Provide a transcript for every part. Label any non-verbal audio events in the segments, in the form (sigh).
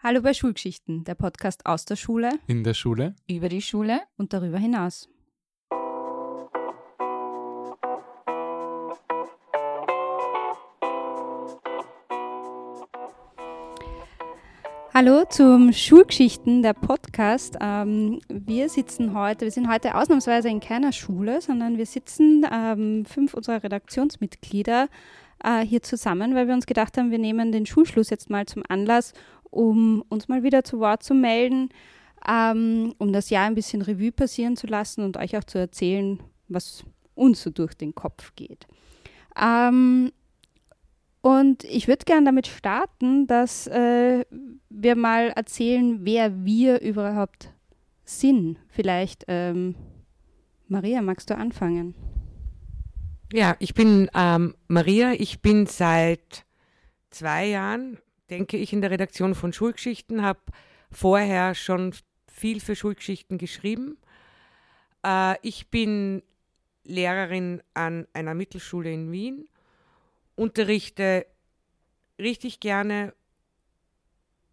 Hallo bei Schulgeschichten, der Podcast aus der Schule, In der Schule? Über die Schule? und darüber hinaus. Hallo zum Schulgeschichten, der Podcast. Ähm, wir sitzen heute, wir sind heute ausnahmsweise in keiner Schule, sondern wir sitzen ähm, fünf unserer Redaktionsmitglieder äh, hier zusammen, weil wir uns gedacht haben, wir nehmen den Schulschluss jetzt mal zum Anlass, um uns mal wieder zu Wort zu melden, ähm, um das Jahr ein bisschen Revue passieren zu lassen und euch auch zu erzählen, was uns so durch den Kopf geht. Ähm, und ich würde gerne damit starten, dass äh, wir mal erzählen, wer wir überhaupt sind. Vielleicht, ähm, Maria, magst du anfangen? Ja, ich bin ähm, Maria. Ich bin seit zwei Jahren, denke ich, in der Redaktion von Schulgeschichten, habe vorher schon viel für Schulgeschichten geschrieben. Äh, ich bin Lehrerin an einer Mittelschule in Wien, unterrichte richtig gerne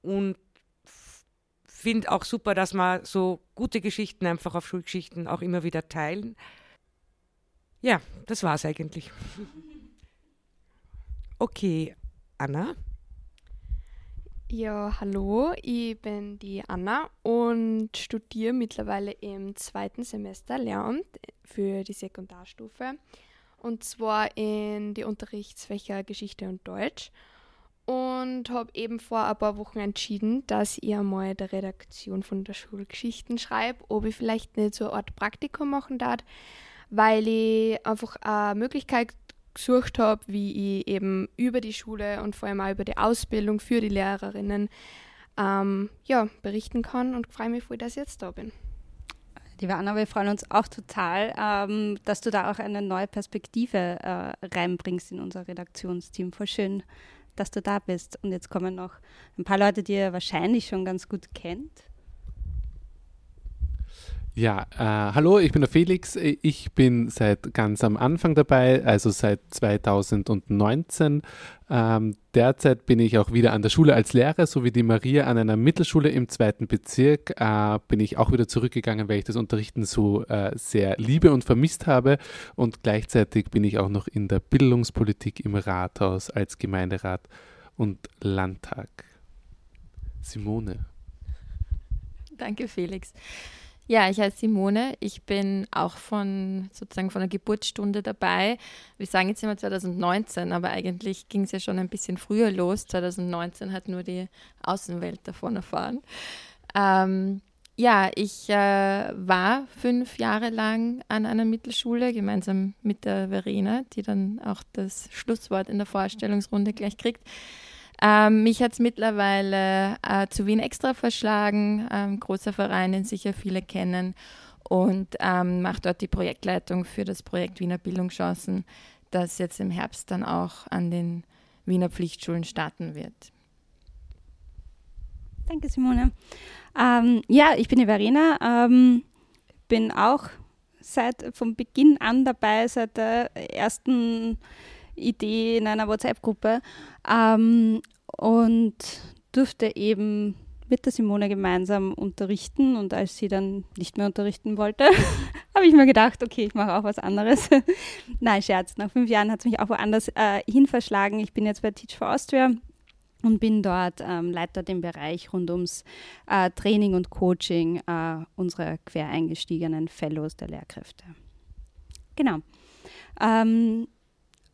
und finde auch super, dass wir so gute Geschichten einfach auf Schulgeschichten auch immer wieder teilen. Ja, das war's eigentlich. (laughs) Okay, Anna. Ja, hallo, ich bin die Anna und studiere mittlerweile im zweiten Semester Lehramt für die Sekundarstufe. Und zwar in die Unterrichtsfächer Geschichte und Deutsch. Und habe eben vor ein paar Wochen entschieden, dass ich einmal der Redaktion von der Schulgeschichten schreibe, ob ich vielleicht nicht so eine Art Praktikum machen darf, weil ich einfach eine Möglichkeit gesucht habe, wie ich eben über die Schule und vor allem auch über die Ausbildung für die Lehrerinnen ähm, ja, berichten kann und freue mich voll, dass ich jetzt da bin. Liebe Anna, wir freuen uns auch total, ähm, dass du da auch eine neue Perspektive äh, reinbringst in unser Redaktionsteam. Voll schön, dass du da bist. Und jetzt kommen noch ein paar Leute, die ihr wahrscheinlich schon ganz gut kennt. Ja, äh, hallo, ich bin der Felix. Ich bin seit ganz am Anfang dabei, also seit 2019. Ähm, derzeit bin ich auch wieder an der Schule als Lehrer, so wie die Maria an einer Mittelschule im zweiten Bezirk. Äh, bin ich auch wieder zurückgegangen, weil ich das Unterrichten so äh, sehr liebe und vermisst habe. Und gleichzeitig bin ich auch noch in der Bildungspolitik im Rathaus als Gemeinderat und Landtag. Simone. Danke, Felix. Ja, ich heiße Simone. Ich bin auch von sozusagen von der Geburtsstunde dabei. Wir sagen jetzt immer 2019, aber eigentlich ging es ja schon ein bisschen früher los. 2019 hat nur die Außenwelt davon erfahren. Ähm, ja, ich äh, war fünf Jahre lang an einer Mittelschule, gemeinsam mit der Verena, die dann auch das Schlusswort in der Vorstellungsrunde gleich kriegt. Ähm, mich hat es mittlerweile äh, zu Wien extra verschlagen, ähm, großer Verein, den sicher viele kennen, und ähm, mache dort die Projektleitung für das Projekt Wiener Bildungschancen, das jetzt im Herbst dann auch an den Wiener Pflichtschulen starten wird. Danke, Simone. Ähm, ja, ich bin die Verena, ähm, bin auch seit vom Beginn an dabei, seit der ersten Idee in einer WhatsApp-Gruppe ähm, und durfte eben mit der Simone gemeinsam unterrichten und als sie dann nicht mehr unterrichten wollte, (laughs) habe ich mir gedacht, okay, ich mache auch was anderes. (laughs) Nein, Scherz, nach fünf Jahren hat es mich auch woanders äh, hin verschlagen. Ich bin jetzt bei Teach for Austria und bin dort ähm, Leiter den Bereich rund ums äh, Training und Coaching äh, unserer quer eingestiegenen Fellows der Lehrkräfte. Genau. Ähm,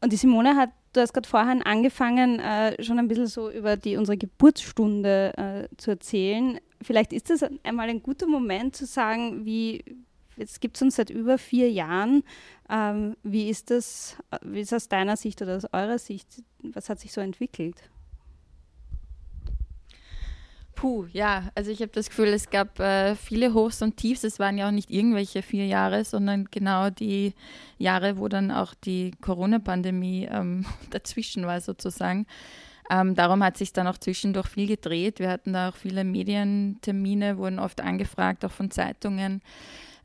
und die Simone hat, du hast gerade vorhin angefangen, äh, schon ein bisschen so über die, unsere Geburtsstunde äh, zu erzählen. Vielleicht ist das einmal ein guter Moment zu sagen, wie, jetzt gibt es uns seit über vier Jahren. Ähm, wie ist das, wie ist aus deiner Sicht oder aus eurer Sicht, was hat sich so entwickelt? Puh, ja, also ich habe das Gefühl, es gab äh, viele Hochs und Tiefs. Es waren ja auch nicht irgendwelche vier Jahre, sondern genau die Jahre, wo dann auch die Corona-Pandemie ähm, (laughs) dazwischen war sozusagen. Ähm, darum hat sich dann auch zwischendurch viel gedreht. Wir hatten da auch viele Medientermine, wurden oft angefragt, auch von Zeitungen.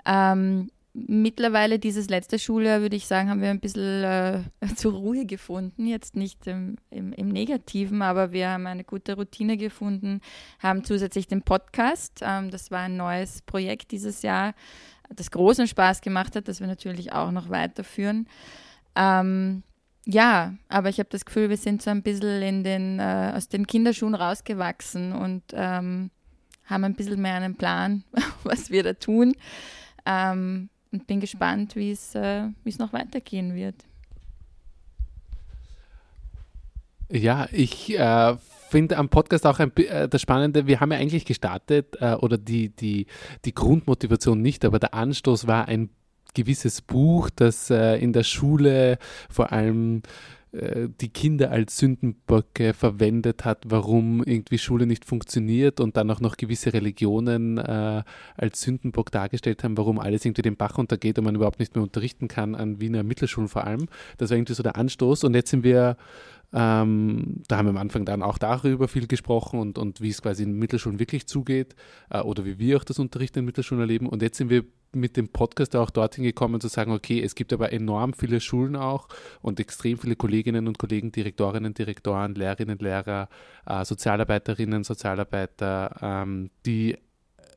Ähm, mittlerweile dieses letzte Schuljahr, würde ich sagen, haben wir ein bisschen äh, (laughs) zur Ruhe gefunden. Jetzt nicht im, im, im, Negativen, aber wir haben eine gute Routine gefunden, haben zusätzlich den Podcast. Ähm, das war ein neues Projekt dieses Jahr, das großen Spaß gemacht hat, das wir natürlich auch noch weiterführen. Ähm, ja, aber ich habe das Gefühl, wir sind so ein bisschen in den, äh, aus den Kinderschuhen rausgewachsen und ähm, haben ein bisschen mehr einen Plan, (laughs) was wir da tun. Ähm, und bin gespannt, wie es äh, noch weitergehen wird. Ja, ich äh, finde am Podcast auch ein, äh, das Spannende, wir haben ja eigentlich gestartet, äh, oder die, die, die Grundmotivation nicht, aber der Anstoß war ein gewisses Buch, das äh, in der Schule vor allem die Kinder als Sündenböcke verwendet hat, warum irgendwie Schule nicht funktioniert und dann auch noch gewisse Religionen äh, als Sündenbock dargestellt haben, warum alles irgendwie den Bach untergeht und man überhaupt nicht mehr unterrichten kann, an Wiener Mittelschulen vor allem. Das war irgendwie so der Anstoß und jetzt sind wir ähm, da haben wir am Anfang dann auch darüber viel gesprochen und, und wie es quasi in Mittelschulen wirklich zugeht äh, oder wie wir auch das Unterrichten in Mittelschulen erleben. Und jetzt sind wir mit dem Podcast auch dorthin gekommen zu sagen, okay, es gibt aber enorm viele Schulen auch und extrem viele Kolleginnen und Kollegen, Direktorinnen, Direktoren, Lehrerinnen, Lehrer, äh, Sozialarbeiterinnen, Sozialarbeiter, ähm, die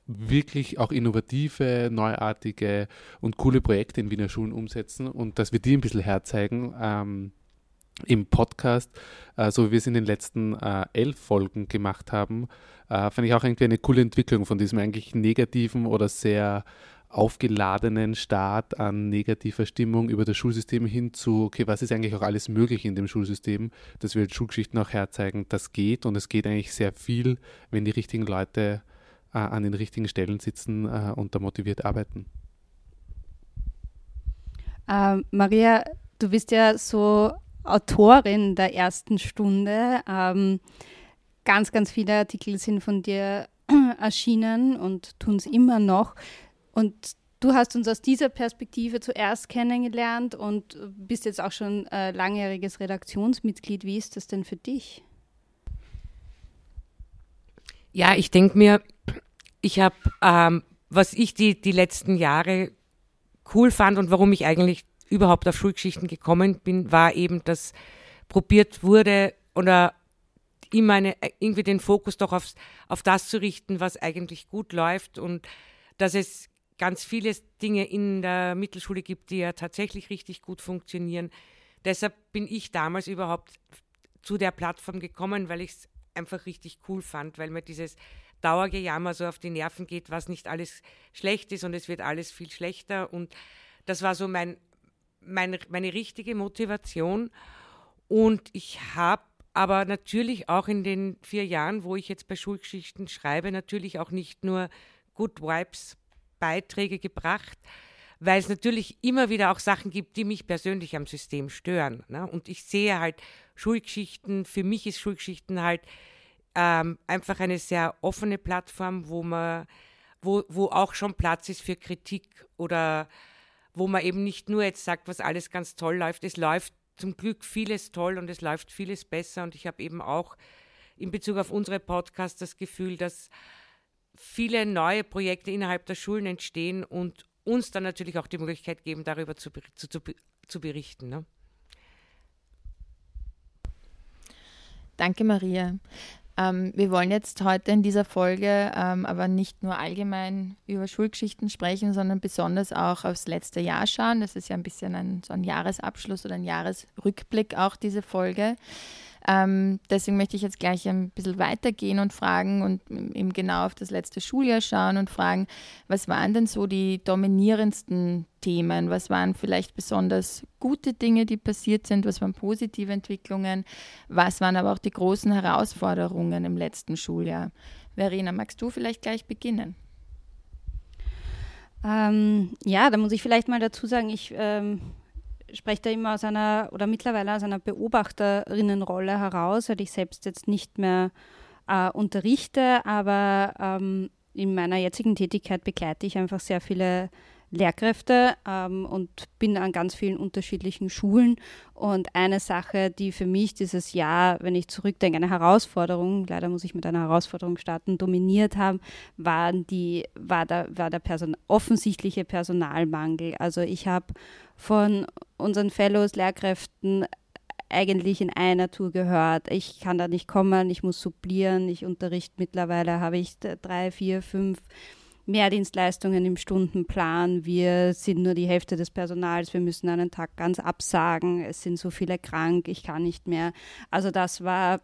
wirklich auch innovative, neuartige und coole Projekte in Wiener Schulen umsetzen und dass wir die ein bisschen herzeigen. Ähm, im Podcast, äh, so wie wir es in den letzten äh, elf Folgen gemacht haben, äh, fand ich auch irgendwie eine coole Entwicklung von diesem eigentlich negativen oder sehr aufgeladenen Start an negativer Stimmung über das Schulsystem hin zu, okay, was ist eigentlich auch alles möglich in dem Schulsystem, dass wir als Schulgeschichten auch herzeigen, das geht und es geht eigentlich sehr viel, wenn die richtigen Leute äh, an den richtigen Stellen sitzen äh, und da motiviert arbeiten. Ähm, Maria, du bist ja so Autorin der ersten Stunde. Ähm, ganz, ganz viele Artikel sind von dir (clears throat) erschienen und tun es immer noch. Und du hast uns aus dieser Perspektive zuerst kennengelernt und bist jetzt auch schon äh, langjähriges Redaktionsmitglied. Wie ist das denn für dich? Ja, ich denke mir, ich habe, ähm, was ich die, die letzten Jahre cool fand und warum ich eigentlich überhaupt auf Schulgeschichten gekommen bin, war eben, dass probiert wurde oder immer eine, irgendwie den Fokus doch aufs, auf das zu richten, was eigentlich gut läuft und dass es ganz viele Dinge in der Mittelschule gibt, die ja tatsächlich richtig gut funktionieren. Deshalb bin ich damals überhaupt zu der Plattform gekommen, weil ich es einfach richtig cool fand, weil mir dieses Dauergejammer so auf die Nerven geht, was nicht alles schlecht ist und es wird alles viel schlechter. Und das war so mein meine, meine richtige Motivation. Und ich habe aber natürlich auch in den vier Jahren, wo ich jetzt bei Schulgeschichten schreibe, natürlich auch nicht nur Good Vibes Beiträge gebracht, weil es natürlich immer wieder auch Sachen gibt, die mich persönlich am System stören. Ne? Und ich sehe halt Schulgeschichten, für mich ist Schulgeschichten halt ähm, einfach eine sehr offene Plattform, wo man, wo, wo auch schon Platz ist für Kritik oder wo man eben nicht nur jetzt sagt, was alles ganz toll läuft. Es läuft zum Glück vieles toll und es läuft vieles besser. Und ich habe eben auch in Bezug auf unsere Podcasts das Gefühl, dass viele neue Projekte innerhalb der Schulen entstehen und uns dann natürlich auch die Möglichkeit geben, darüber zu, zu, zu, zu berichten. Ne? Danke, Maria. Ähm, wir wollen jetzt heute in dieser Folge ähm, aber nicht nur allgemein über Schulgeschichten sprechen, sondern besonders auch aufs letzte Jahr schauen. Das ist ja ein bisschen ein, so ein Jahresabschluss oder ein Jahresrückblick auch diese Folge. Ähm, deswegen möchte ich jetzt gleich ein bisschen weitergehen und fragen und eben genau auf das letzte Schuljahr schauen und fragen, was waren denn so die dominierendsten Themen? Was waren vielleicht besonders gute Dinge, die passiert sind? Was waren positive Entwicklungen? Was waren aber auch die großen Herausforderungen im letzten Schuljahr? Verena, magst du vielleicht gleich beginnen? Ähm, ja, da muss ich vielleicht mal dazu sagen, ich ähm, spreche da immer aus einer oder mittlerweile aus einer Beobachterinnenrolle heraus, weil ich selbst jetzt nicht mehr äh, unterrichte, aber ähm, in meiner jetzigen Tätigkeit begleite ich einfach sehr viele Lehrkräfte ähm, und bin an ganz vielen unterschiedlichen Schulen. Und eine Sache, die für mich dieses Jahr, wenn ich zurückdenke, eine Herausforderung, leider muss ich mit einer Herausforderung starten, dominiert haben, waren die, war der, war der Person, offensichtliche Personalmangel. Also ich habe von unseren Fellows, Lehrkräften eigentlich in einer Tour gehört. Ich kann da nicht kommen, ich muss supplieren, ich unterrichte mittlerweile, habe ich drei, vier, fünf Mehrdienstleistungen im Stundenplan. Wir sind nur die Hälfte des Personals. Wir müssen einen Tag ganz absagen. Es sind so viele krank. Ich kann nicht mehr. Also das war,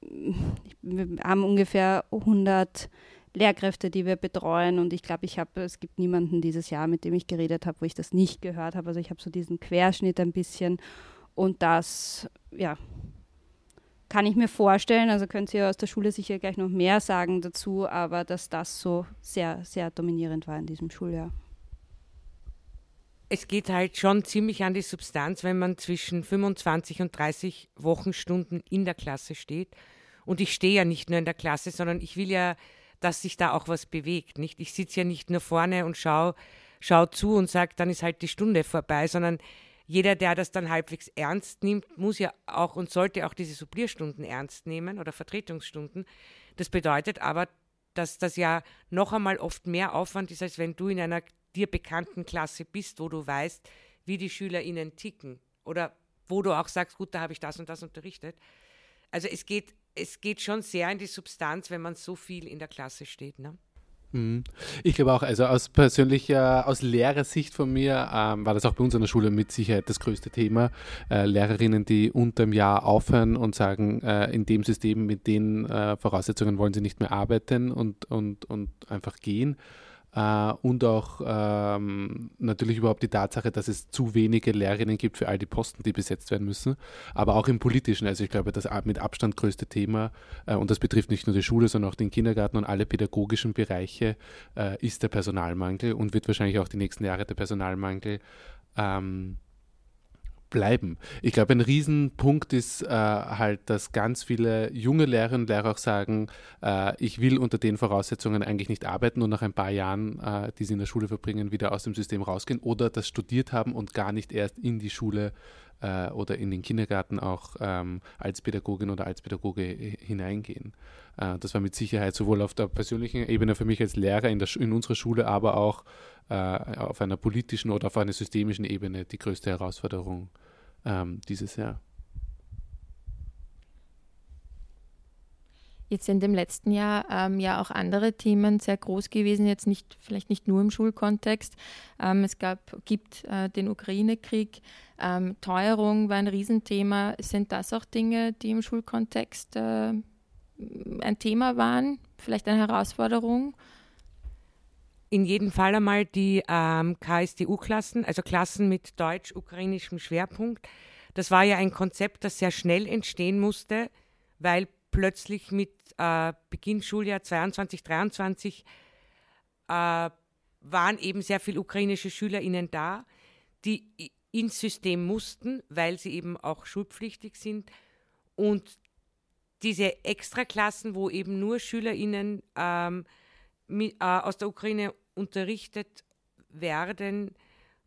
wir haben ungefähr 100 Lehrkräfte, die wir betreuen. Und ich glaube, ich habe, es gibt niemanden dieses Jahr, mit dem ich geredet habe, wo ich das nicht gehört habe. Also ich habe so diesen Querschnitt ein bisschen. Und das, ja, kann ich mir vorstellen, also könnt ihr aus der Schule sicher gleich noch mehr sagen dazu, aber dass das so sehr, sehr dominierend war in diesem Schuljahr. Es geht halt schon ziemlich an die Substanz, wenn man zwischen 25 und 30 Wochenstunden in der Klasse steht. Und ich stehe ja nicht nur in der Klasse, sondern ich will ja, dass sich da auch was bewegt. Nicht? Ich sitze ja nicht nur vorne und schaue schau zu und sage, dann ist halt die Stunde vorbei, sondern jeder, der das dann halbwegs ernst nimmt, muss ja auch und sollte auch diese Supplierstunden ernst nehmen oder Vertretungsstunden. Das bedeutet aber, dass das ja noch einmal oft mehr Aufwand ist, als wenn du in einer dir bekannten Klasse bist, wo du weißt, wie die SchülerInnen ticken oder wo du auch sagst, gut, da habe ich das und das unterrichtet. Also es geht, es geht schon sehr in die Substanz, wenn man so viel in der Klasse steht. Ne? Mhm. Ich glaube auch, also aus persönlicher, aus Lehrersicht von mir ähm, war das auch bei uns an der Schule mit Sicherheit das größte Thema. Äh, Lehrerinnen, die unter dem Jahr aufhören und sagen, äh, in dem System mit den äh, Voraussetzungen wollen sie nicht mehr arbeiten und, und, und einfach gehen äh, und auch ähm, natürlich überhaupt die Tatsache, dass es zu wenige Lehrerinnen gibt für all die Posten, die besetzt werden müssen, aber auch im politischen. Also ich glaube, das mit Abstand größte Thema, äh, und das betrifft nicht nur die Schule, sondern auch den Kindergarten und alle pädagogischen Bereiche, äh, ist der Personalmangel und wird wahrscheinlich auch die nächsten Jahre der Personalmangel ähm, bleiben. Ich glaube, ein Riesenpunkt ist äh, halt, dass ganz viele junge Lehrerinnen und Lehrer auch sagen, äh, ich will unter den Voraussetzungen eigentlich nicht arbeiten und nach ein paar Jahren, äh, die sie in der Schule verbringen, wieder aus dem System rausgehen oder das studiert haben und gar nicht erst in die Schule äh, oder in den Kindergarten auch ähm, als Pädagogin oder als Pädagoge hineingehen. Äh, das war mit Sicherheit sowohl auf der persönlichen Ebene für mich als Lehrer in, der, in unserer Schule, aber auch äh, auf einer politischen oder auf einer systemischen Ebene die größte Herausforderung ähm, dieses Jahr. Jetzt sind im letzten Jahr ähm, ja auch andere Themen sehr groß gewesen, jetzt nicht, vielleicht nicht nur im Schulkontext. Ähm, es gab, gibt äh, den Ukraine-Krieg, ähm, Teuerung war ein Riesenthema. Sind das auch Dinge, die im Schulkontext äh, ein Thema waren, vielleicht eine Herausforderung? in jedem Fall einmal die ähm, KSDU-Klassen, also Klassen mit deutsch-ukrainischem Schwerpunkt. Das war ja ein Konzept, das sehr schnell entstehen musste, weil plötzlich mit äh, Beginn Schuljahr 22, 23 äh, waren eben sehr viele ukrainische SchülerInnen da, die ins System mussten, weil sie eben auch schulpflichtig sind. Und diese Extraklassen, wo eben nur SchülerInnen ähm, mit, äh, aus der Ukraine unterrichtet werden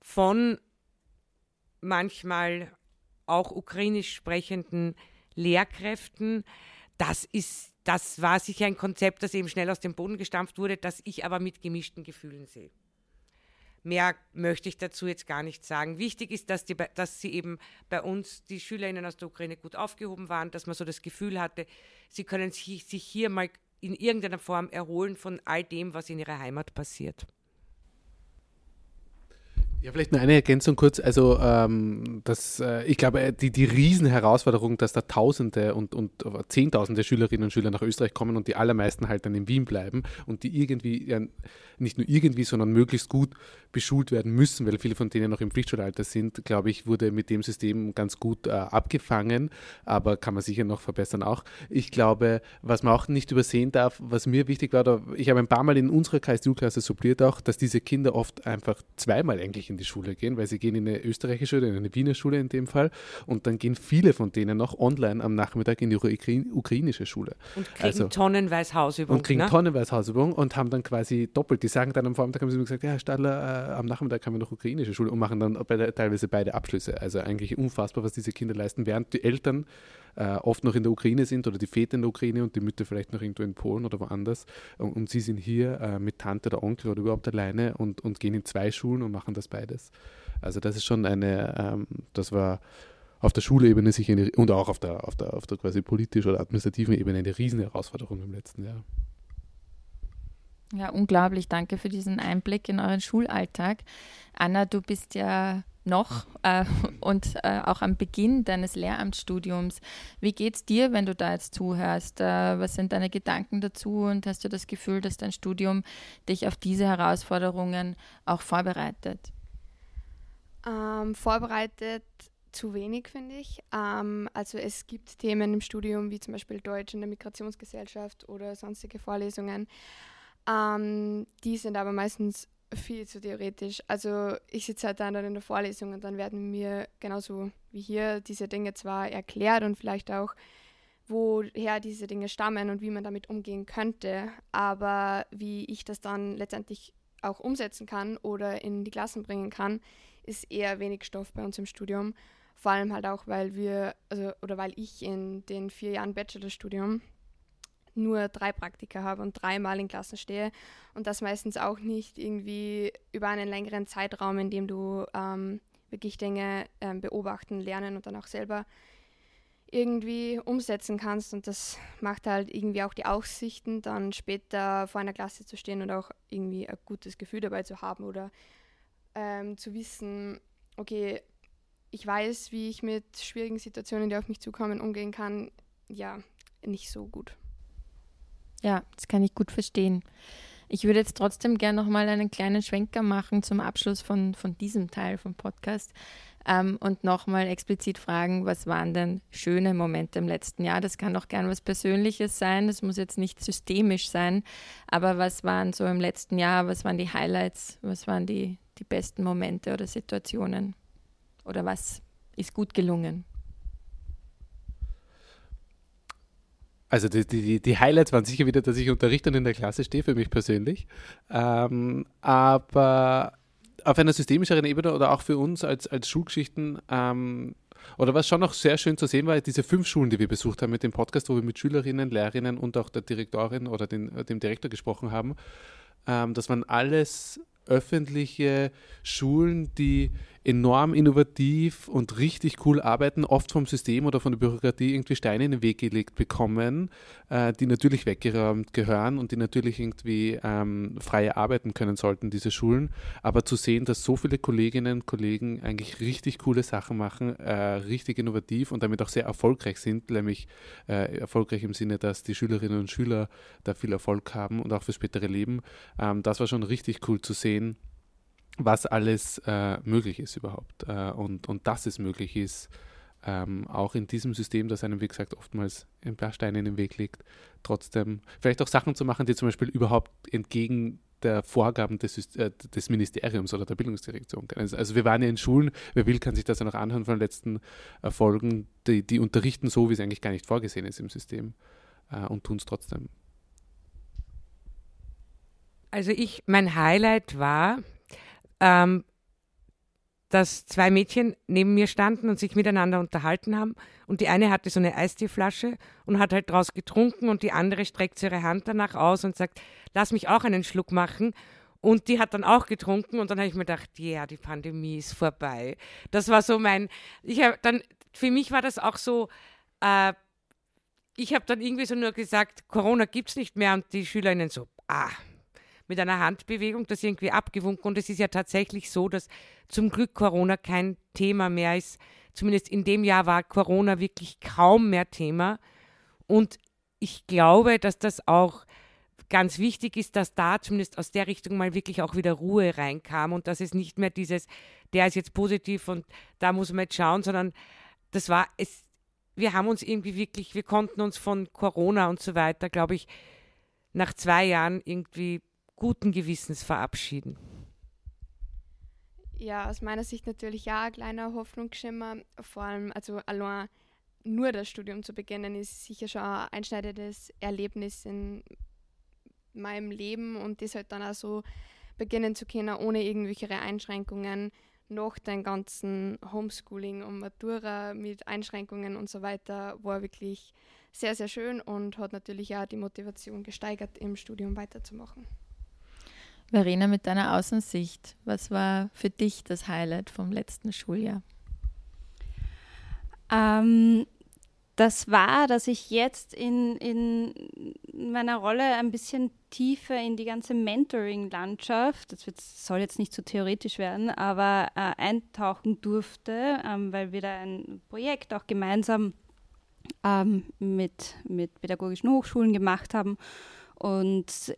von manchmal auch ukrainisch sprechenden Lehrkräften. Das ist, das war sicher ein Konzept, das eben schnell aus dem Boden gestampft wurde, das ich aber mit gemischten Gefühlen sehe. Mehr möchte ich dazu jetzt gar nicht sagen. Wichtig ist, dass, die, dass sie eben bei uns, die Schülerinnen aus der Ukraine, gut aufgehoben waren, dass man so das Gefühl hatte, sie können sich, sich hier mal in irgendeiner Form erholen von all dem, was in ihrer Heimat passiert. Ja, vielleicht nur eine Ergänzung kurz. Also, ähm, das, äh, ich glaube, äh, die, die Riesenherausforderung, dass da Tausende und, und Zehntausende Schülerinnen und Schüler nach Österreich kommen und die allermeisten halt dann in Wien bleiben und die irgendwie, ja, nicht nur irgendwie, sondern möglichst gut beschult werden müssen, weil viele von denen noch im Pflichtschulalter sind, glaube ich, wurde mit dem System ganz gut äh, abgefangen, aber kann man sicher noch verbessern auch. Ich glaube, was man auch nicht übersehen darf, was mir wichtig war, ich habe ein paar Mal in unserer KSU-Klasse suppliert auch, dass diese Kinder oft einfach zweimal eigentlich nicht in die Schule gehen, weil sie gehen in eine österreichische oder in eine Wiener Schule in dem Fall und dann gehen viele von denen noch online am Nachmittag in die ukrainische Schule. Und kriegen also, tonnenweise Hausübung. Und kriegen ne? tonnenweise Hausübung und haben dann quasi doppelt. Die sagen dann am Vormittag, haben sie mir gesagt, ja, Herr Stadler, äh, am Nachmittag haben wir noch ukrainische Schule und machen dann bei, teilweise beide Abschlüsse. Also eigentlich unfassbar, was diese Kinder leisten, während die Eltern äh, oft noch in der Ukraine sind oder die Väter in der Ukraine und die Mütter vielleicht noch irgendwo in Polen oder woanders. Und, und sie sind hier äh, mit Tante oder Onkel oder überhaupt alleine und, und gehen in zwei Schulen und machen das beides. Also das ist schon eine, ähm, das war auf der Schulebene sicher eine, und auch auf der, auf der, auf der quasi politisch oder administrativen Ebene eine riesen Herausforderung im letzten Jahr. Ja, unglaublich. Danke für diesen Einblick in euren Schulalltag. Anna, du bist ja noch äh, und äh, auch am Beginn deines Lehramtsstudiums. Wie geht es dir, wenn du da jetzt zuhörst? Äh, was sind deine Gedanken dazu und hast du das Gefühl, dass dein Studium dich auf diese Herausforderungen auch vorbereitet? Ähm, vorbereitet zu wenig, finde ich. Ähm, also es gibt Themen im Studium wie zum Beispiel Deutsch in der Migrationsgesellschaft oder sonstige Vorlesungen. Ähm, die sind aber meistens viel zu theoretisch. Also ich sitze halt dann in der Vorlesung und dann werden mir genauso wie hier diese Dinge zwar erklärt und vielleicht auch, woher diese Dinge stammen und wie man damit umgehen könnte, aber wie ich das dann letztendlich auch umsetzen kann oder in die Klassen bringen kann, ist eher wenig Stoff bei uns im Studium. Vor allem halt auch, weil wir, also oder weil ich in den vier Jahren Bachelorstudium nur drei Praktika habe und dreimal in Klassen stehe und das meistens auch nicht irgendwie über einen längeren Zeitraum, in dem du ähm, wirklich Dinge ähm, beobachten, lernen und dann auch selber irgendwie umsetzen kannst und das macht halt irgendwie auch die Aussichten, dann später vor einer Klasse zu stehen und auch irgendwie ein gutes Gefühl dabei zu haben oder ähm, zu wissen, okay, ich weiß, wie ich mit schwierigen Situationen, die auf mich zukommen, umgehen kann, ja, nicht so gut. Ja, das kann ich gut verstehen. Ich würde jetzt trotzdem gerne noch mal einen kleinen Schwenker machen zum Abschluss von, von diesem Teil vom Podcast ähm, und nochmal explizit fragen, was waren denn schöne Momente im letzten Jahr? Das kann auch gern was Persönliches sein, das muss jetzt nicht systemisch sein, aber was waren so im letzten Jahr, was waren die Highlights, was waren die, die besten Momente oder Situationen? Oder was ist gut gelungen? Also die, die, die, Highlights waren sicher wieder, dass ich unterrichte und in der Klasse stehe, für mich persönlich. Ähm, aber auf einer systemischeren Ebene oder auch für uns als, als Schulgeschichten ähm, oder was schon noch sehr schön zu sehen war, diese fünf Schulen, die wir besucht haben mit dem Podcast, wo wir mit Schülerinnen, Lehrerinnen und auch der Direktorin oder den, dem Direktor gesprochen haben. Ähm, das waren alles öffentliche Schulen, die enorm innovativ und richtig cool arbeiten, oft vom System oder von der Bürokratie irgendwie Steine in den Weg gelegt bekommen, äh, die natürlich weggeräumt gehören und die natürlich irgendwie ähm, frei arbeiten können sollten, diese Schulen. Aber zu sehen, dass so viele Kolleginnen und Kollegen eigentlich richtig coole Sachen machen, äh, richtig innovativ und damit auch sehr erfolgreich sind, nämlich äh, erfolgreich im Sinne, dass die Schülerinnen und Schüler da viel Erfolg haben und auch fürs spätere Leben. Ähm, das war schon richtig cool zu sehen was alles äh, möglich ist überhaupt äh, und, und dass es möglich ist, ähm, auch in diesem System, das einem, wie gesagt, oftmals ein paar Steine in den Weg legt, trotzdem vielleicht auch Sachen zu machen, die zum Beispiel überhaupt entgegen der Vorgaben des, äh, des Ministeriums oder der Bildungsdirektion. Also, also, wir waren ja in Schulen, wer will, kann sich das ja noch anhören von den letzten Folgen, die, die unterrichten so, wie es eigentlich gar nicht vorgesehen ist im System äh, und tun es trotzdem. Also ich, mein Highlight war, ähm, dass zwei Mädchen neben mir standen und sich miteinander unterhalten haben. Und die eine hatte so eine Eisteeflasche und hat halt draus getrunken und die andere streckt ihre Hand danach aus und sagt, lass mich auch einen Schluck machen. Und die hat dann auch getrunken und dann habe ich mir gedacht, ja, yeah, die Pandemie ist vorbei. Das war so mein, ich habe dann, für mich war das auch so, äh, ich habe dann irgendwie so nur gesagt, Corona gibt es nicht mehr und die Schülerinnen so, ah, mit einer Handbewegung das irgendwie abgewunken. Und es ist ja tatsächlich so, dass zum Glück Corona kein Thema mehr ist. Zumindest in dem Jahr war Corona wirklich kaum mehr Thema. Und ich glaube, dass das auch ganz wichtig ist, dass da zumindest aus der Richtung mal wirklich auch wieder Ruhe reinkam und dass es nicht mehr dieses, der ist jetzt positiv und da muss man jetzt schauen, sondern das war es, wir haben uns irgendwie wirklich, wir konnten uns von Corona und so weiter, glaube ich, nach zwei Jahren irgendwie guten Gewissens verabschieden? Ja, aus meiner Sicht natürlich ja ein kleiner Hoffnungsschimmer. Vor allem, also allein nur das Studium zu beginnen, ist sicher schon ein einschneidendes Erlebnis in meinem Leben und das halt dann auch so beginnen zu können, ohne irgendwelche Einschränkungen nach dem ganzen Homeschooling und Matura mit Einschränkungen und so weiter, war wirklich sehr, sehr schön und hat natürlich auch die Motivation gesteigert, im Studium weiterzumachen. Verena, mit deiner Außensicht, was war für dich das Highlight vom letzten Schuljahr? Ähm, das war, dass ich jetzt in, in meiner Rolle ein bisschen tiefer in die ganze Mentoring-Landschaft, das wird, soll jetzt nicht zu theoretisch werden, aber äh, eintauchen durfte, ähm, weil wir da ein Projekt auch gemeinsam ähm, mit, mit pädagogischen Hochschulen gemacht haben. Und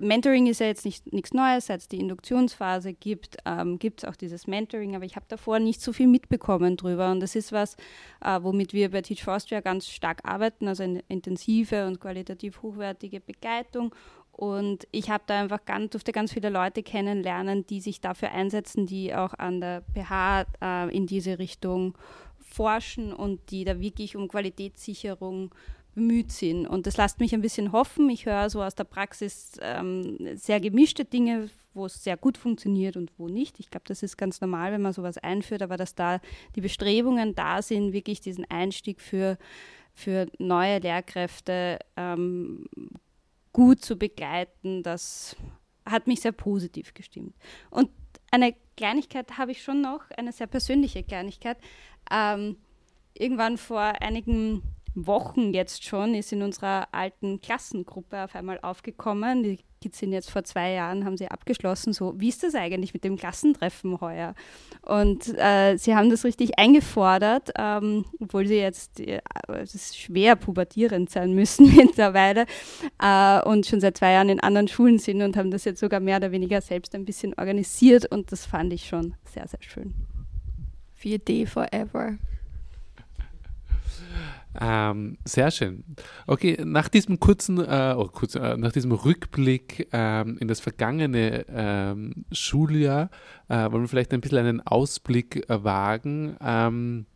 Mentoring ist ja jetzt nicht nichts Neues, seit es die Induktionsphase gibt, ähm, gibt es auch dieses Mentoring, aber ich habe davor nicht so viel mitbekommen drüber. Und das ist was, äh, womit wir bei Teach for Austria ganz stark arbeiten, also eine intensive und qualitativ hochwertige Begleitung. Und ich habe da einfach ganz, durfte ganz viele Leute kennenlernen, die sich dafür einsetzen, die auch an der PH äh, in diese Richtung forschen und die da wirklich um Qualitätssicherung bemüht sind. Und das lässt mich ein bisschen hoffen. Ich höre so aus der Praxis ähm, sehr gemischte Dinge, wo es sehr gut funktioniert und wo nicht. Ich glaube, das ist ganz normal, wenn man sowas einführt, aber dass da die Bestrebungen da sind, wirklich diesen Einstieg für, für neue Lehrkräfte ähm, gut zu begleiten, das hat mich sehr positiv gestimmt. Und eine Kleinigkeit habe ich schon noch, eine sehr persönliche Kleinigkeit. Ähm, irgendwann vor einigen Wochen jetzt schon ist in unserer alten Klassengruppe auf einmal aufgekommen. Die Kids sind jetzt vor zwei Jahren, haben sie abgeschlossen, so, wie ist das eigentlich mit dem Klassentreffen heuer? Und äh, sie haben das richtig eingefordert, ähm, obwohl sie jetzt, äh, ist schwer pubertierend sein müssen (laughs) mittlerweile äh, und schon seit zwei Jahren in anderen Schulen sind und haben das jetzt sogar mehr oder weniger selbst ein bisschen organisiert und das fand ich schon sehr, sehr schön. 4D Forever. Ähm, sehr schön. Okay, nach diesem kurzen, äh, oh, kurz, äh, nach diesem Rückblick ähm, in das vergangene ähm, Schuljahr äh, wollen wir vielleicht ein bisschen einen Ausblick äh, wagen. Ähm,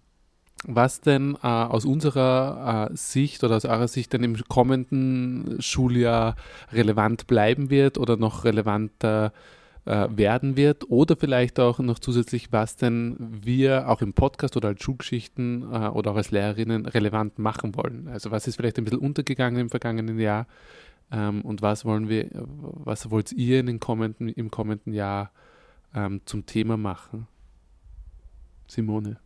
was denn äh, aus unserer äh, Sicht oder aus eurer Sicht dann im kommenden Schuljahr relevant bleiben wird oder noch relevanter äh, äh, werden wird oder vielleicht auch noch zusätzlich, was denn wir auch im Podcast oder als Schulgeschichten äh, oder auch als Lehrerinnen relevant machen wollen. Also was ist vielleicht ein bisschen untergegangen im vergangenen Jahr ähm, und was wollen wir, was wollt ihr in den kommenden, im kommenden Jahr ähm, zum Thema machen? Simone.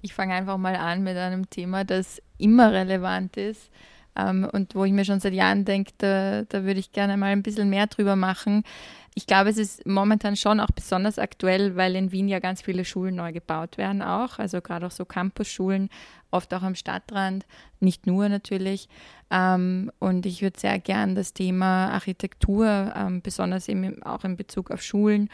Ich fange einfach mal an mit einem Thema, das immer relevant ist ähm, und wo ich mir schon seit Jahren denke, da, da würde ich gerne mal ein bisschen mehr drüber machen. Ich glaube, es ist momentan schon auch besonders aktuell, weil in Wien ja ganz viele Schulen neu gebaut werden auch, also gerade auch so Campusschulen, oft auch am Stadtrand, nicht nur natürlich. Ähm, und ich würde sehr gern das Thema Architektur, ähm, besonders eben auch in Bezug auf Schulen,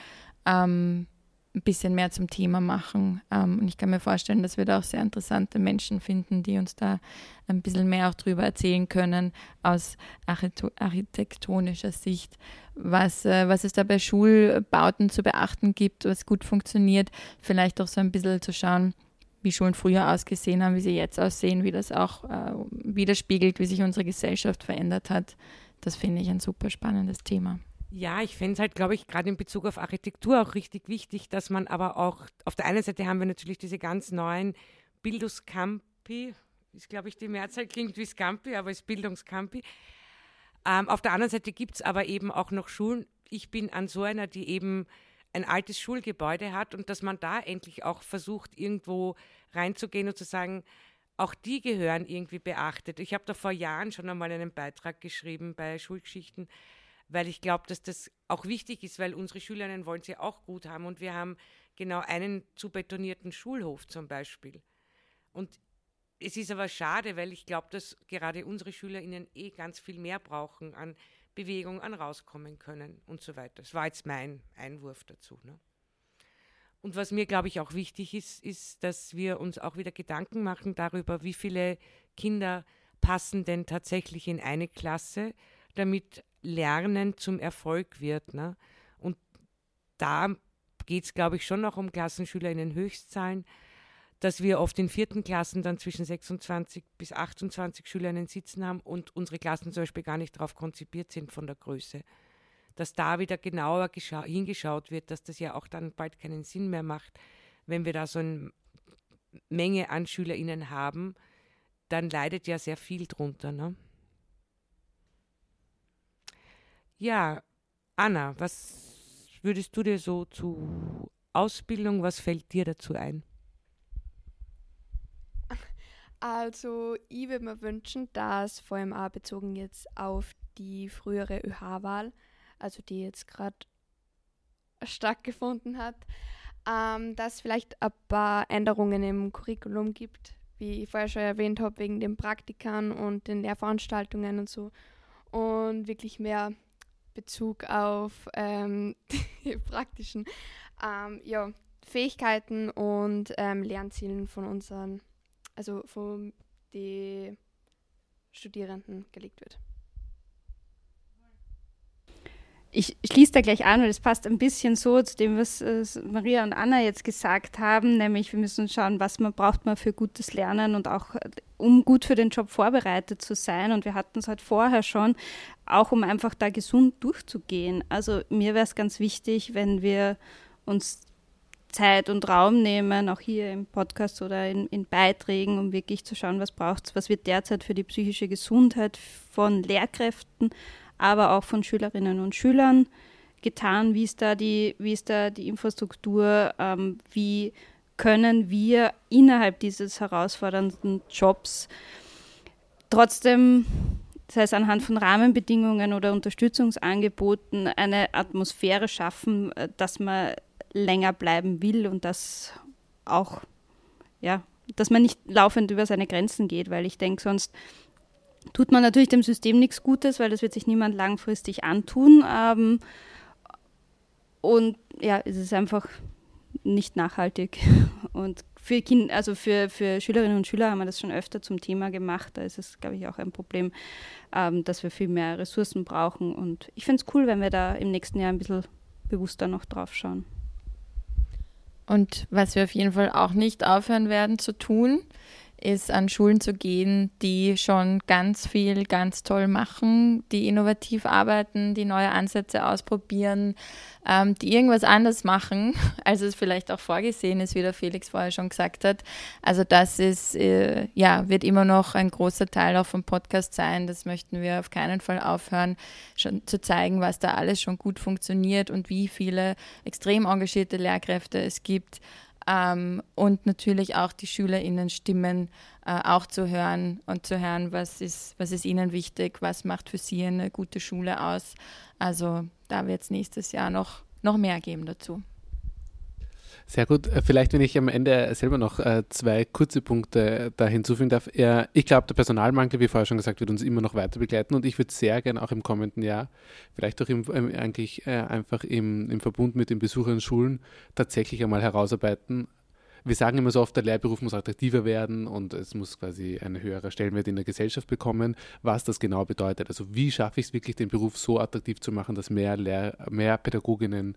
ähm, ein bisschen mehr zum Thema machen. Ähm, und ich kann mir vorstellen, dass wir da auch sehr interessante Menschen finden, die uns da ein bisschen mehr auch drüber erzählen können aus architektonischer Sicht, was, äh, was es da bei Schulbauten zu beachten gibt, was gut funktioniert. Vielleicht auch so ein bisschen zu schauen, wie Schulen früher ausgesehen haben, wie sie jetzt aussehen, wie das auch äh, widerspiegelt, wie sich unsere Gesellschaft verändert hat. Das finde ich ein super spannendes Thema. Ja, ich fände es halt, glaube ich, gerade in Bezug auf Architektur auch richtig wichtig, dass man aber auch, auf der einen Seite haben wir natürlich diese ganz neuen Bildungscampi, ist, glaube ich, die Mehrzahl klingt wie Scampi, aber ist Bildungscampi. Ähm, auf der anderen Seite gibt es aber eben auch noch Schulen. Ich bin an so einer, die eben ein altes Schulgebäude hat und dass man da endlich auch versucht, irgendwo reinzugehen und zu sagen, auch die gehören irgendwie beachtet. Ich habe da vor Jahren schon einmal einen Beitrag geschrieben bei Schulgeschichten, weil ich glaube, dass das auch wichtig ist, weil unsere Schülerinnen wollen sie auch gut haben und wir haben genau einen zu betonierten Schulhof zum Beispiel. Und es ist aber schade, weil ich glaube, dass gerade unsere SchülerInnen eh ganz viel mehr brauchen an Bewegung, an rauskommen können und so weiter. Das war jetzt mein Einwurf dazu. Ne? Und was mir, glaube ich, auch wichtig ist, ist, dass wir uns auch wieder Gedanken machen darüber, wie viele Kinder passen denn tatsächlich in eine Klasse, damit Lernen zum Erfolg wird. Ne? Und da geht es, glaube ich, schon noch um Klassenschüler in den Höchstzahlen, dass wir oft in vierten Klassen dann zwischen 26 bis 28 Schülerinnen sitzen haben und unsere Klassen zum Beispiel gar nicht darauf konzipiert sind von der Größe. Dass da wieder genauer hingeschaut wird, dass das ja auch dann bald keinen Sinn mehr macht, wenn wir da so eine Menge an SchülerInnen haben, dann leidet ja sehr viel drunter. Ne? Ja, Anna, was würdest du dir so zu Ausbildung, was fällt dir dazu ein? Also, ich würde mir wünschen, dass vor allem auch bezogen jetzt auf die frühere ÖH-Wahl, also die jetzt gerade stattgefunden hat, ähm, dass es vielleicht ein paar Änderungen im Curriculum gibt, wie ich vorher schon erwähnt habe, wegen den Praktikern und den Lehrveranstaltungen und so. Und wirklich mehr Bezug auf ähm, (laughs) die praktischen ähm, ja, Fähigkeiten und ähm, Lernzielen von unseren, also von den Studierenden gelegt wird. Ich schließe da gleich an, weil das passt ein bisschen so zu dem, was äh, Maria und Anna jetzt gesagt haben, nämlich wir müssen schauen, was man braucht man für gutes Lernen und auch äh, um gut für den Job vorbereitet zu sein. Und wir hatten es halt vorher schon, auch um einfach da gesund durchzugehen. Also mir wäre es ganz wichtig, wenn wir uns Zeit und Raum nehmen, auch hier im Podcast oder in, in Beiträgen, um wirklich zu schauen, was braucht es, was wird derzeit für die psychische Gesundheit von Lehrkräften aber auch von Schülerinnen und Schülern getan. Wie ist da die, wie ist da die Infrastruktur? Ähm, wie können wir innerhalb dieses herausfordernden Jobs trotzdem, sei es anhand von Rahmenbedingungen oder Unterstützungsangeboten, eine Atmosphäre schaffen, äh, dass man länger bleiben will und das auch, ja, dass man nicht laufend über seine Grenzen geht, weil ich denke, sonst tut man natürlich dem System nichts Gutes, weil das wird sich niemand langfristig antun. Ähm, und ja, es ist einfach nicht nachhaltig. (laughs) Und für kind, also für, für Schülerinnen und Schüler haben wir das schon öfter zum Thema gemacht. Da ist es, glaube ich, auch ein Problem, ähm, dass wir viel mehr Ressourcen brauchen. Und ich finde es cool, wenn wir da im nächsten Jahr ein bisschen bewusster noch drauf schauen. Und was wir auf jeden Fall auch nicht aufhören werden zu tun, ist an Schulen zu gehen, die schon ganz viel ganz toll machen, die innovativ arbeiten, die neue Ansätze ausprobieren, ähm, die irgendwas anders machen, (laughs) als es vielleicht auch vorgesehen ist, wie der Felix vorher schon gesagt hat. Also das ist, äh, ja, wird immer noch ein großer Teil auch vom Podcast sein. Das möchten wir auf keinen Fall aufhören, schon zu zeigen, was da alles schon gut funktioniert und wie viele extrem engagierte Lehrkräfte es gibt ähm, und natürlich auch die SchülerInnen-Stimmen äh, auch zu hören und zu hören, was ist, was ist ihnen wichtig, was macht für sie eine gute Schule aus. Also da wird es nächstes Jahr noch, noch mehr geben dazu. Sehr gut. Äh, vielleicht, wenn ich am Ende selber noch äh, zwei kurze Punkte da hinzufügen darf. Ich glaube, der Personalmangel, wie vorher schon gesagt, wird uns immer noch weiter begleiten und ich würde sehr gerne auch im kommenden Jahr, vielleicht auch im, ähm, eigentlich äh, einfach im, im Verbund mit den Besuchern Schulen, tatsächlich einmal herausarbeiten. Wir sagen immer so oft, der Lehrberuf muss attraktiver werden und es muss quasi ein höherer Stellenwert in der Gesellschaft bekommen, was das genau bedeutet. Also wie schaffe ich es wirklich, den Beruf so attraktiv zu machen, dass mehr, Lehr mehr Pädagoginnen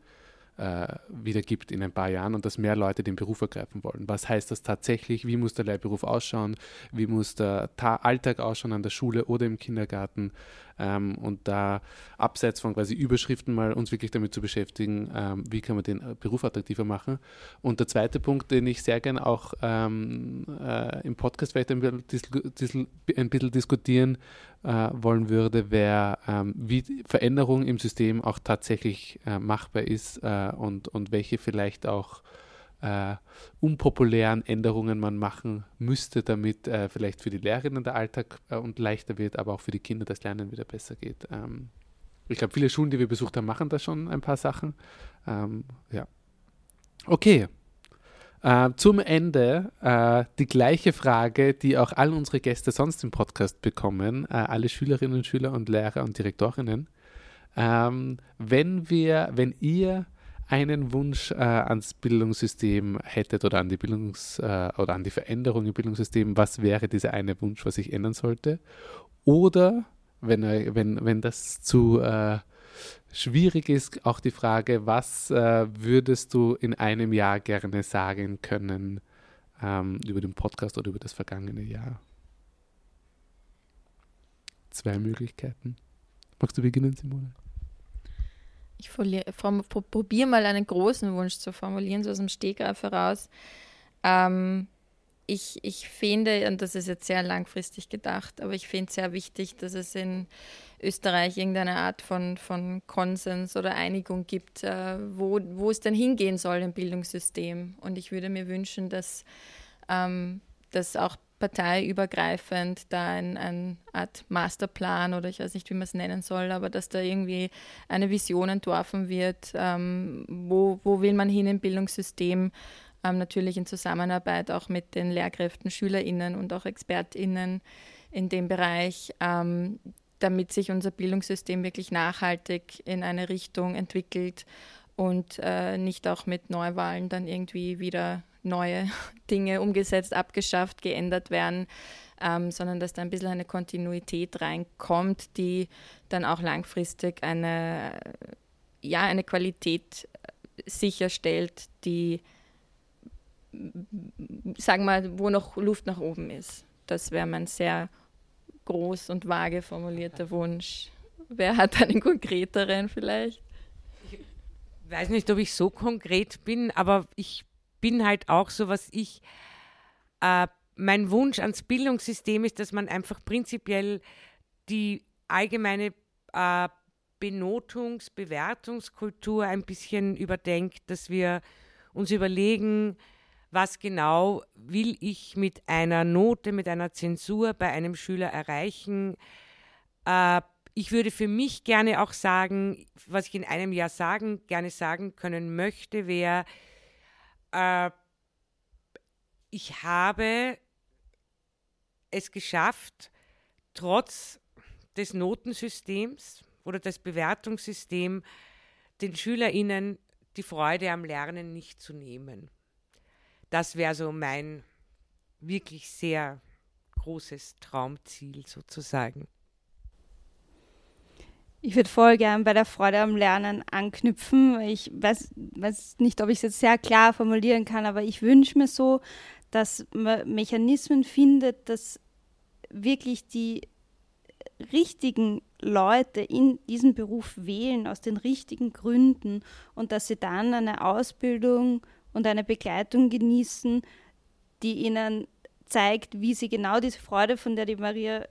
äh, wieder gibt in ein paar Jahren und dass mehr Leute den Beruf ergreifen wollen. Was heißt das tatsächlich? Wie muss der Lehrberuf ausschauen? Wie muss der Ta Alltag ausschauen an der Schule oder im Kindergarten? ähm, und da abseits von quasi Überschriften mal uns wirklich damit zu beschäftigen, ähm, wie kann man den äh, Beruf attraktiver machen. Und der zweite Punkt, den ich sehr gerne auch ähm, äh, im Podcast vielleicht ein bisschen, ein bisschen diskutieren äh, wollen würde, wäre, ähm, wie Veränderung im System auch tatsächlich äh, machbar ist äh, und, und welche vielleicht auch äh, unpopulären Änderungen man machen müsste, damit äh, vielleicht für die Lehrerinnen der Alltag äh, und leichter wird, aber auch für die Kinder das Lernen wieder besser geht. Ähm, ich glaube, viele Schulen, die wir besucht haben, machen da schon ein paar Sachen. Ähm, ja. Okay. Äh, zum Ende äh, die gleiche Frage, die auch all unsere Gäste sonst im Podcast bekommen, äh, alle Schülerinnen, Schüler und Lehrer und Direktorinnen. Ähm, wenn wir, wenn ihr einen Wunsch äh, ans Bildungssystem hättet oder an die Bildungs- äh, oder an die Veränderung im Bildungssystem, was wäre dieser eine Wunsch, was sich ändern sollte? Oder wenn, wenn, wenn das zu, äh, schwierig ist auch die Frage, was äh, würdest du in einem Jahr gerne sagen können ähm, über den Podcast oder über das vergangene Jahr? Zwei Möglichkeiten. Magst du beginnen, Simone? Ich probiere mal einen großen Wunsch zu formulieren, so aus dem Stegreif heraus. Ähm, ich, ich finde, und das ist jetzt sehr langfristig gedacht, aber ich finde es sehr wichtig, dass es in Österreich irgendeine Art von, von Konsens oder Einigung gibt, äh, wo, wo es denn hingehen soll im Bildungssystem. Und ich würde mir wünschen, dass, ähm, dass auch parteiübergreifend da ein, ein Art Masterplan oder ich weiß nicht, wie man es nennen soll, aber dass da irgendwie eine Vision entworfen wird, ähm, wo, wo will man hin im Bildungssystem, ähm, natürlich in Zusammenarbeit auch mit den Lehrkräften, SchülerInnen und auch ExpertInnen in dem Bereich, ähm, damit sich unser Bildungssystem wirklich nachhaltig in eine Richtung entwickelt und äh, nicht auch mit Neuwahlen dann irgendwie wieder neue (laughs) Dinge umgesetzt, abgeschafft, geändert werden, ähm, sondern dass da ein bisschen eine Kontinuität reinkommt, die dann auch langfristig eine, ja, eine Qualität äh, sicherstellt, die, sagen wir mal, wo noch Luft nach oben ist. Das wäre mein sehr groß und vage formulierter (laughs) Wunsch. Wer hat einen konkreteren vielleicht? Ich weiß nicht, ob ich so konkret bin, aber ich bin halt auch so, was ich, äh, mein Wunsch ans Bildungssystem ist, dass man einfach prinzipiell die allgemeine äh, Benotungs-, Bewertungskultur ein bisschen überdenkt, dass wir uns überlegen, was genau will ich mit einer Note, mit einer Zensur bei einem Schüler erreichen. Äh, ich würde für mich gerne auch sagen, was ich in einem Jahr sagen, gerne sagen können möchte, wäre, äh, ich habe es geschafft, trotz des Notensystems oder des Bewertungssystems den SchülerInnen die Freude am Lernen nicht zu nehmen. Das wäre so mein wirklich sehr großes Traumziel sozusagen. Ich würde voll gern bei der Freude am Lernen anknüpfen. Ich weiß, weiß nicht, ob ich es jetzt sehr klar formulieren kann, aber ich wünsche mir so, dass man Mechanismen findet, dass wirklich die richtigen Leute in diesen Beruf wählen aus den richtigen Gründen und dass sie dann eine Ausbildung und eine Begleitung genießen, die ihnen zeigt, wie sie genau diese Freude, von der die Maria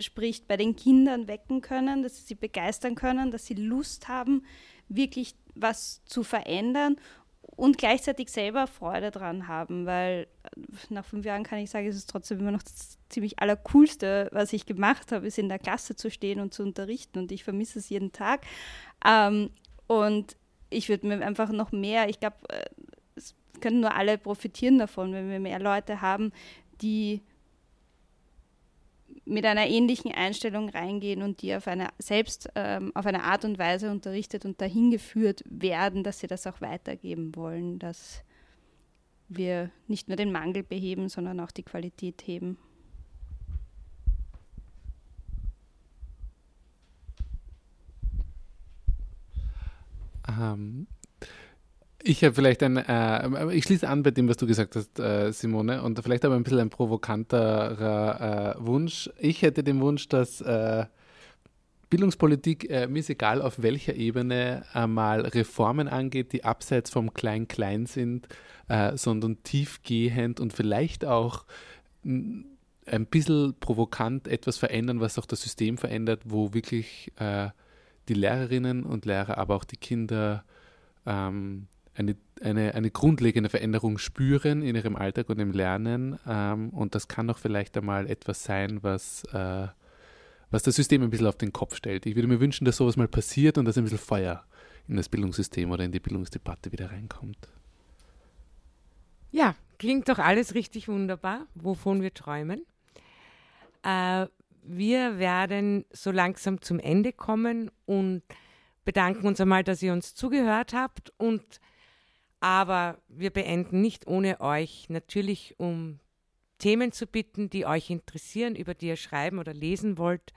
spricht, bei den Kindern wecken können, dass sie sie begeistern können, dass sie Lust haben, wirklich was zu verändern und gleichzeitig selber Freude dran haben, weil äh, nach fünf Jahren kann ich sagen, es ist trotzdem immer noch das ziemlich allercoolste, was ich gemacht habe, ist in der Klasse zu stehen und zu unterrichten und ich vermisse es jeden Tag. Ähm, und ich würde mir einfach noch mehr, ich glaube, äh, können nur alle profitieren davon, wenn wir mehr Leute haben, die mit einer ähnlichen Einstellung reingehen und die auf eine selbst ähm, auf eine Art und Weise unterrichtet und dahin geführt werden, dass sie das auch weitergeben wollen, dass wir nicht nur den Mangel beheben, sondern auch die Qualität heben. Ich habe vielleicht ein, äh, ich schließe an bei dem, was du gesagt hast, äh, Simone, und vielleicht aber ein bisschen ein provokanterer äh, Wunsch. Ich hätte den Wunsch, dass äh, Bildungspolitik, äh, mir ist egal auf welcher Ebene, einmal Reformen angeht, die abseits vom Klein-Klein sind, äh, sondern tiefgehend und vielleicht auch ein bisschen provokant etwas verändern, was auch das System verändert, wo wirklich die Lehrerinnen und Lehrer, aber auch die Kinder ähm, eine, eine, eine grundlegende Veränderung spüren in ihrem Alltag und im Lernen. Ähm, und das kann auch vielleicht einmal etwas sein, was, äh, was das System ein bisschen auf den Kopf stellt. Ich würde mir wünschen, dass sowas mal passiert und dass ein bisschen Feuer in das Bildungssystem oder in die Bildungsdebatte wieder reinkommt. Ja, klingt doch alles richtig wunderbar, wovon wir träumen. Äh, wir werden so langsam zum Ende kommen und bedanken uns einmal, dass ihr uns zugehört habt und aber wir beenden nicht ohne euch natürlich um Themen zu bitten, die euch interessieren, über die ihr schreiben oder lesen wollt.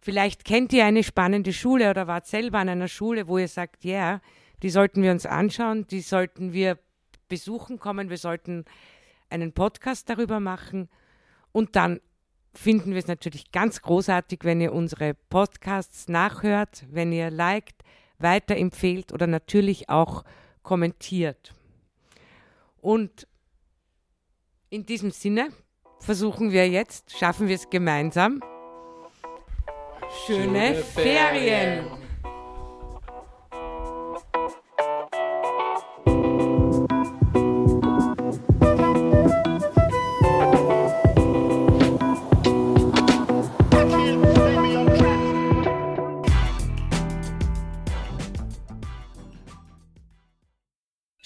Vielleicht kennt ihr eine spannende Schule oder wart selber an einer Schule, wo ihr sagt, ja, yeah, die sollten wir uns anschauen, die sollten wir besuchen kommen, wir sollten einen Podcast darüber machen. Und dann finden wir es natürlich ganz großartig, wenn ihr unsere Podcasts nachhört, wenn ihr liked, weiterempfehlt oder natürlich auch kommentiert. Und in diesem Sinne versuchen wir jetzt, schaffen wir es gemeinsam. Schöne, Schöne Ferien. Ferien.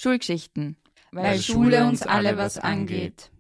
Schulgeschichten, weil, weil Schule uns alle was angeht.